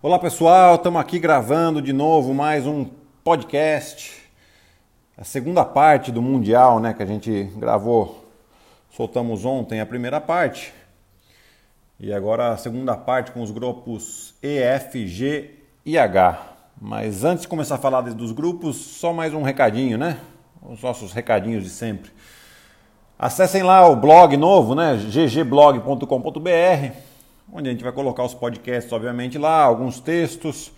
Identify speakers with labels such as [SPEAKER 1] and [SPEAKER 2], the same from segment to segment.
[SPEAKER 1] Olá pessoal, estamos aqui gravando de novo mais um podcast. A segunda parte do Mundial, né, que a gente gravou, soltamos ontem a primeira parte. E agora a segunda parte com os grupos E, F, G e H. Mas antes de começar a falar dos grupos, só mais um recadinho, né? Os nossos recadinhos de sempre. Acessem lá o blog novo, né? ggblog.com.br, onde a gente vai colocar os podcasts, obviamente, lá, alguns textos,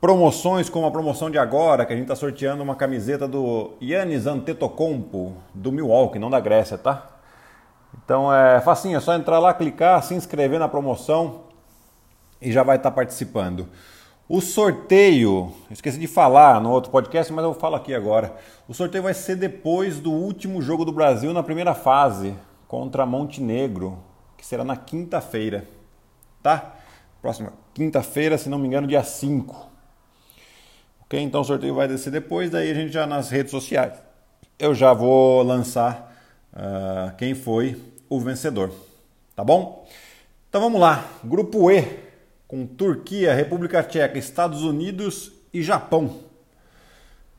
[SPEAKER 1] promoções como a promoção de agora, que a gente está sorteando uma camiseta do Yannis Antetokounmpo, do Milwaukee, não da Grécia, tá? Então é facinho, é só entrar lá, clicar, se inscrever na promoção e já vai estar tá participando. O sorteio, esqueci de falar no outro podcast, mas eu falo aqui agora. O sorteio vai ser depois do último jogo do Brasil na primeira fase contra Montenegro, que será na quinta-feira, tá? Próxima quinta-feira, se não me engano, dia 5. Ok? Então o sorteio vai descer depois, daí a gente já nas redes sociais. Eu já vou lançar uh, quem foi o vencedor, tá bom? Então vamos lá, grupo E com Turquia, República Tcheca, Estados Unidos e Japão.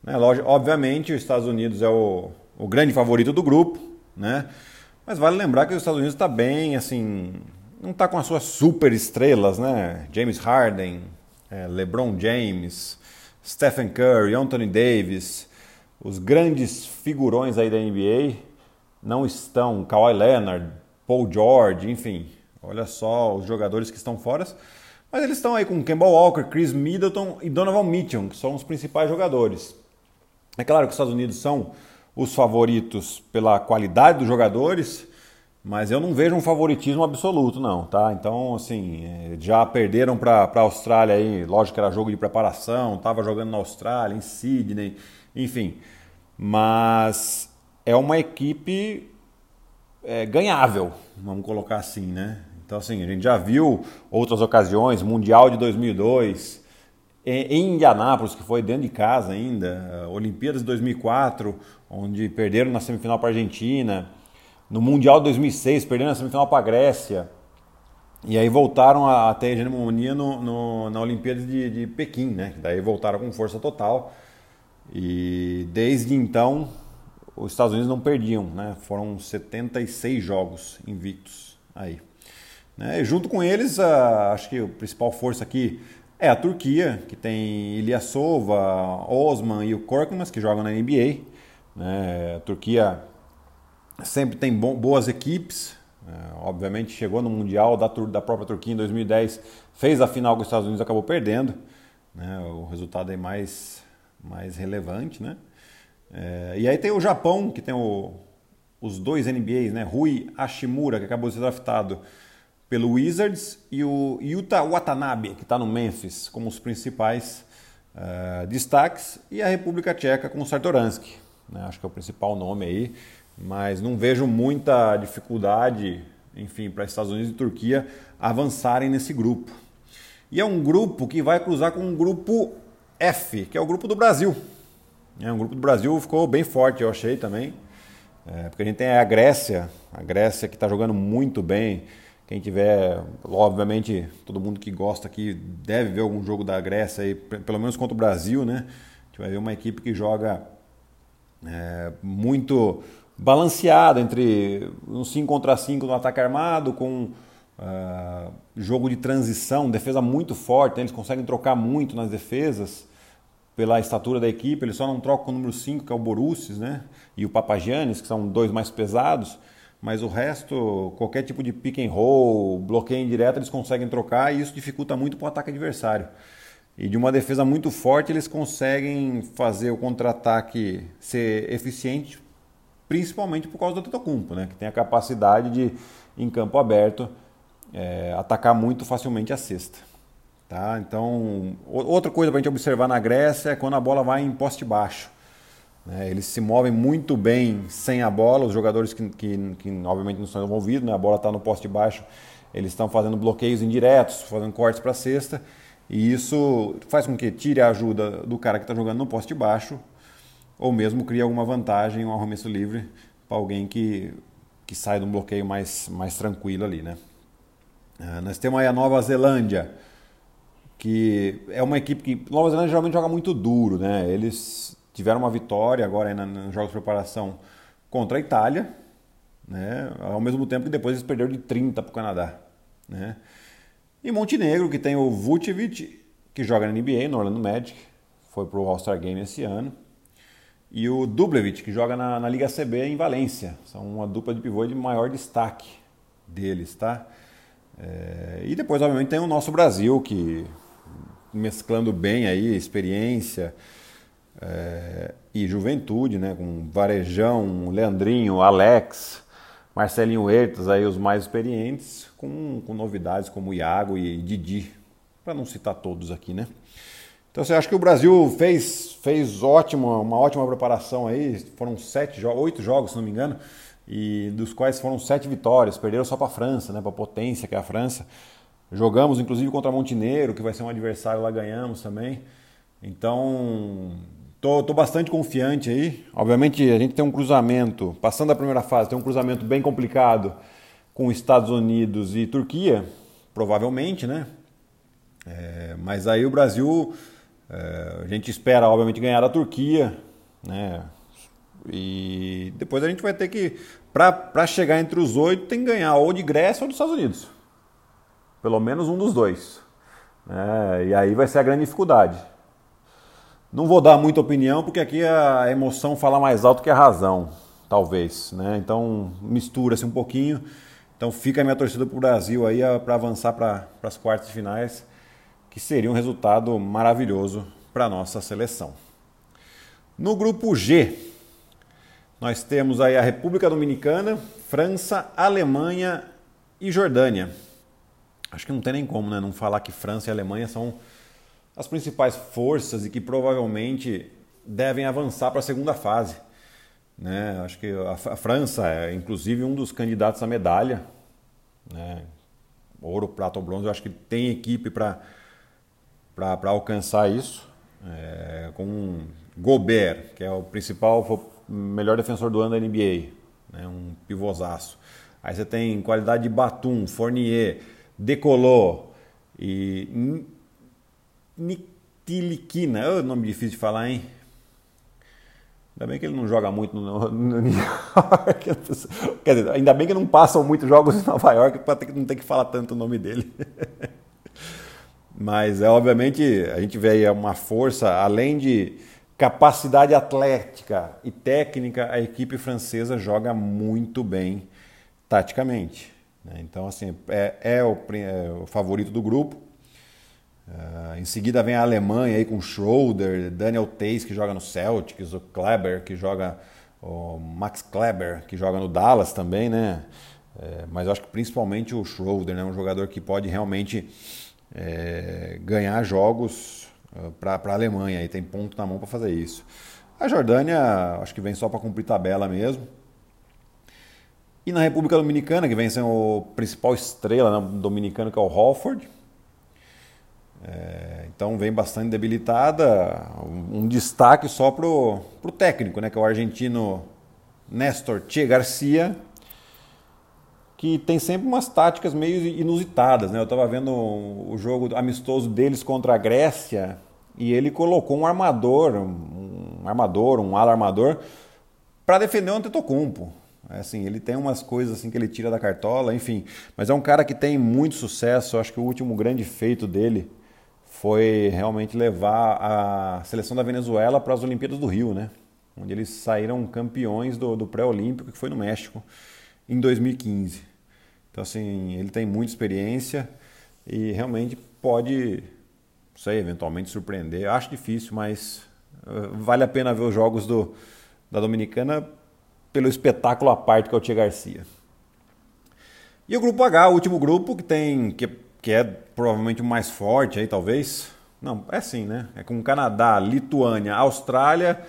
[SPEAKER 1] Né, obviamente, os Estados Unidos é o, o grande favorito do grupo, né? Mas vale lembrar que os Estados Unidos está bem, assim, não está com as suas super estrelas, né? James Harden, é, LeBron James, Stephen Curry, Anthony Davis, os grandes figurões aí da NBA não estão, Kawhi Leonard, Paul George, enfim, olha só os jogadores que estão fora. Mas eles estão aí com Kemba Walker, Chris Middleton e Donovan Mitchell, que são os principais jogadores. É claro que os Estados Unidos são os favoritos pela qualidade dos jogadores, mas eu não vejo um favoritismo absoluto, não, tá? Então, assim, é, já perderam para a Austrália aí, lógico que era jogo de preparação, estava jogando na Austrália, em Sydney, enfim. Mas é uma equipe é, ganhável, vamos colocar assim, né? Então, assim, a gente já viu outras ocasiões, Mundial de 2002, em Indianápolis, que foi dentro de casa ainda, Olimpíadas de 2004, onde perderam na semifinal para a Argentina, no Mundial de 2006, perderam na semifinal para a Grécia, e aí voltaram a, ter hegemonia no, no, na Olimpíada de, de Pequim, né? Daí voltaram com força total, e desde então os Estados Unidos não perdiam, né? Foram 76 jogos invictos aí. Né? junto com eles, a, acho que a principal força aqui é a Turquia, que tem Ilyasova, Osman e o Korkmaz, que jogam na NBA. Né? A Turquia sempre tem boas equipes. É, obviamente chegou no Mundial da, da, própria Turquia em 2010, fez a final com os Estados Unidos acabou perdendo. Né? O resultado é mais, mais relevante. Né? É, e aí tem o Japão, que tem o, os dois NBAs, né? Rui Hashimura, que acabou de ser draftado pelo Wizards, e o Yuta Watanabe, que está no Memphis, como os principais uh, destaques, e a República Tcheca com o Sartoransky. Né? Acho que é o principal nome aí, mas não vejo muita dificuldade, enfim, para Estados Unidos e Turquia avançarem nesse grupo. E é um grupo que vai cruzar com um grupo F, que é o grupo do Brasil. É, um grupo do Brasil ficou bem forte, eu achei também. É, porque a gente tem a Grécia, a Grécia que está jogando muito bem. Quem tiver, obviamente, todo mundo que gosta aqui deve ver algum jogo da Grécia, aí, pelo menos contra o Brasil, né? A gente vai ver uma equipe que joga é, muito balanceada entre um 5 contra 5 no ataque armado, com uh, jogo de transição, defesa muito forte, né? eles conseguem trocar muito nas defesas pela estatura da equipe, eles só não trocam o número 5, que é o Borussis, né? E o Papagiannis, que são dois mais pesados mas o resto, qualquer tipo de pick and roll, bloqueio indireto, eles conseguem trocar e isso dificulta muito para o ataque adversário. E de uma defesa muito forte, eles conseguem fazer o contra-ataque ser eficiente, principalmente por causa do Tetocumpo, né? que tem a capacidade de, em campo aberto, é, atacar muito facilmente a cesta. Tá? Então, outra coisa para a gente observar na Grécia é quando a bola vai em poste baixo. Né? Eles se movem muito bem sem a bola, os jogadores que, que, que obviamente não estão envolvidos, né? a bola está no poste baixo, eles estão fazendo bloqueios indiretos, fazendo cortes para a cesta, e isso faz com que tire a ajuda do cara que está jogando no poste baixo, ou mesmo crie alguma vantagem, um arremesso livre para alguém que, que sai de um bloqueio mais, mais tranquilo ali. Né? Uh, nós temos aí a Nova Zelândia que é uma equipe que Nova Zelândia geralmente joga muito duro, né? Eles tiveram uma vitória agora nos jogos de preparação contra a Itália, né? Ao mesmo tempo que depois eles perderam de 30 para o Canadá, né? E Montenegro, que tem o Vucevic, que joga na NBA, no Orlando Magic, foi para o All-Star Game esse ano. E o Dublevic, que joga na, na, Liga CB em Valência. São uma dupla de pivô de maior destaque deles, tá? É, e depois, obviamente, tem o nosso Brasil, que mesclando bem aí experiência é, e juventude, né? Com Varejão, Leandrinho, Alex, Marcelinho Hertas, aí os mais experientes, com, com novidades como Iago e Didi, para não citar todos aqui, né? Então você acha que o Brasil fez, fez ótimo, uma ótima preparação aí, foram sete, oito jogos, se não me engano, e dos quais foram sete vitórias, perderam só para a França, né, para a potência que é a França. Jogamos inclusive contra Montenegro, que vai ser um adversário lá, ganhamos também. Então, tô, tô bastante confiante aí. Obviamente a gente tem um cruzamento, passando a primeira fase, tem um cruzamento bem complicado com Estados Unidos e Turquia, provavelmente, né? É, mas aí o Brasil, é, a gente espera, obviamente, ganhar a Turquia, né? E depois a gente vai ter que, para chegar entre os oito, tem que ganhar ou de Grécia ou dos Estados Unidos. Pelo menos um dos dois. É, e aí vai ser a grande dificuldade. Não vou dar muita opinião, porque aqui a emoção fala mais alto que a razão, talvez. Né? Então mistura-se um pouquinho. Então fica a minha torcida para o Brasil aí para avançar para as quartas finais, que seria um resultado maravilhoso para a nossa seleção. No grupo G, nós temos aí a República Dominicana, França, Alemanha e Jordânia. Acho que não tem nem como né, não falar que França e Alemanha são as principais forças e que provavelmente devem avançar para a segunda fase. Né? Acho que a, França é inclusive um dos candidatos à medalha. Né? Ouro, prata ou bronze, eu acho que tem equipe para alcançar isso. É, com Gobert, que é o principal melhor defensor do ano da NBA, né? um pivôzaço. Aí você tem qualidade de Batum, Fournier, Decolô e Nitiliquina. É nome difícil de falar, hein? Ainda bem que ele não joga muito no, no New York. Quer dizer, ainda bem que não passam muitos jogos em Nova York para não ter que falar tanto o nome dele. Mas é obviamente a gente vê aí uma força, além de capacidade atlética e técnica, a equipe francesa joga muito bem taticamente. Né? Então, assim, é, é, o, é, o, favorito do grupo. Uh, em seguida vem a Alemanha aí com Schroeder, Daniel Tays que joga no Celtics, o Kleber que joga, o Max Kleber que joga no Dallas também, né? É, mas eu acho que principalmente o Schroeder, né? Um jogador que pode realmente é, ganhar jogos para a Alemanha e tem ponto na mão para fazer isso. A Jordânia, acho que vem só para cumprir tabela mesmo. E na República Dominicana, que vem sendo o principal estrela né, dominicano, que é o Holford. É, então vem bastante debilitada. Um, destaque só para o técnico, né, que é o argentino Néstor Che Garcia, que tem sempre umas táticas meio inusitadas. Né? Eu estava vendo o jogo amistoso deles contra a Grécia e ele colocou um armador, um armador, um ala armador para defender o Antetokounmpo. É assim, ele tem umas coisas assim que ele tira da cartola, enfim. Mas é um cara que tem muito sucesso. Eu acho que o último grande feito dele foi realmente levar a seleção da Venezuela para as Olimpíadas do Rio, né? Onde eles saíram campeões do, do pré-olímpico, que foi no México, em 2015. Então, assim, ele tem muita experiência e realmente pode não sei, eventualmente surpreender. Acho difícil, mas uh, vale a pena ver os jogos do, da Dominicana pelo espetáculo à parte que é o Tia Garcia. E o grupo H, o último grupo, que tem. que, que é provavelmente o mais forte aí, talvez. Não, é sim, né? É com Canadá, Lituânia, Austrália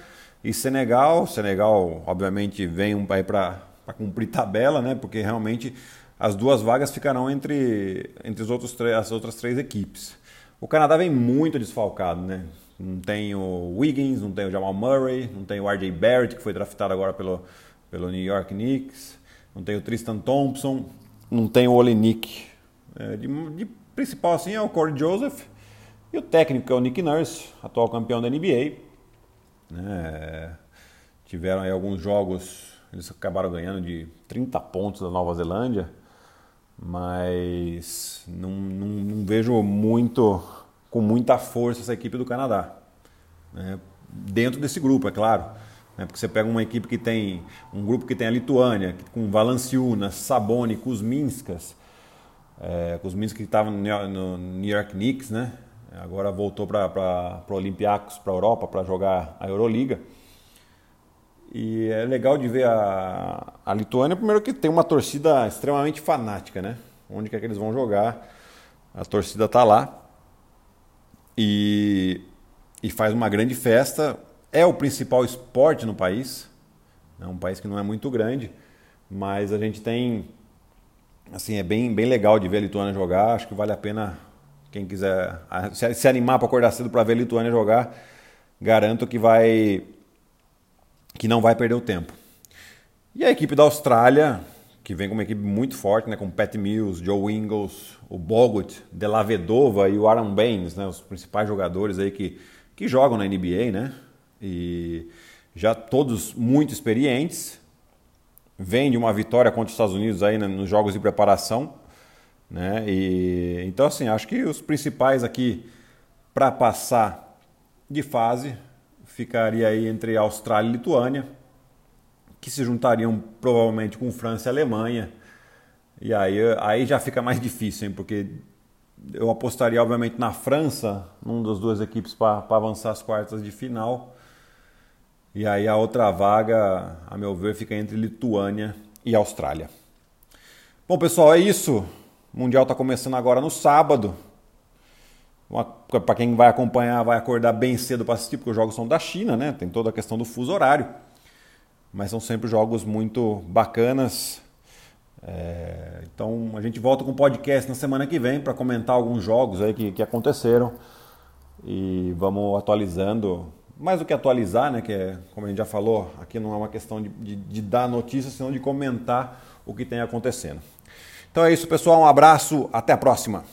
[SPEAKER 1] e Senegal. Senegal, obviamente, vem aí para cumprir tabela, né? Porque realmente as duas vagas ficarão entre, entre os outros, as outras três equipes. O Canadá vem muito desfalcado, né? Não tem o Wiggins, não tem o Jamal Murray, não tem o RJ Barrett, que foi draftado agora pelo, pelo New York Knicks, não tem o Tristan Thompson, não tem o Olenik. É, de, de, principal assim é o Corey Joseph E o técnico é o Nick Nurse, atual campeão da NBA. Né? Tiveram aí alguns jogos, eles acabaram ganhando de 30 pontos da Nova Zelândia, mas não, não, não vejo muito, com muita força essa equipe do Canadá. Né? Dentro desse grupo, é claro. Né? Porque você pega uma equipe que tem um grupo que tem a Lituânia, com Valanciunas, Saboni, Kuzminskas, é, Kuzminskas que estava no, New York Knicks, né? Agora voltou para o Olympiacos, para a Europa, para jogar a Euroliga. E é legal de ver a, a Lituânia, primeiro que tem uma torcida extremamente fanática, né? Onde quer que eles vão jogar, a torcida está lá. E, e faz uma grande festa. É o principal esporte no país. É um país que não é muito grande, mas a gente tem assim é bem, bem legal de ver a Lituânia jogar. Acho que vale a pena quem quiser se animar para acordar cedo para ver a Lituânia jogar. Garanto que vai que não vai perder o tempo. E a equipe da Austrália, que vem com uma equipe muito forte, né, com Pat Mills, Joe Ingles, o Bogut, Delavedova e o Aaron Baines, né, os principais jogadores aí que, que jogam na NBA, né? E já todos muito experientes. Vem de uma vitória contra os Estados Unidos aí né, nos jogos de preparação, né? E então assim, acho que os principais aqui para passar de fase ficaria aí entre Austrália e Lituânia, que se juntariam provavelmente com França e Alemanha. E aí, aí já fica mais difícil, hein? porque eu apostaria obviamente na França, num das duas equipes para avançar as quartas de final. E aí a outra vaga, a meu ver, fica entre Lituânia e Austrália. Bom, pessoal, é isso. O Mundial está começando agora no sábado. Para quem vai acompanhar, vai acordar bem cedo para assistir, porque os jogos são da China, né? Tem toda a questão do fuso horário. Mas são sempre jogos muito bacanas. É... então a gente volta com o podcast na semana que vem para comentar alguns jogos aí que, que aconteceram. E vamos atualizando. Mais do que atualizar, né? Que é, como a gente já falou, aqui não é uma questão de, de, de dar notícias, senão de comentar o que tem acontecendo. Então é isso, pessoal. Um abraço, até a próxima.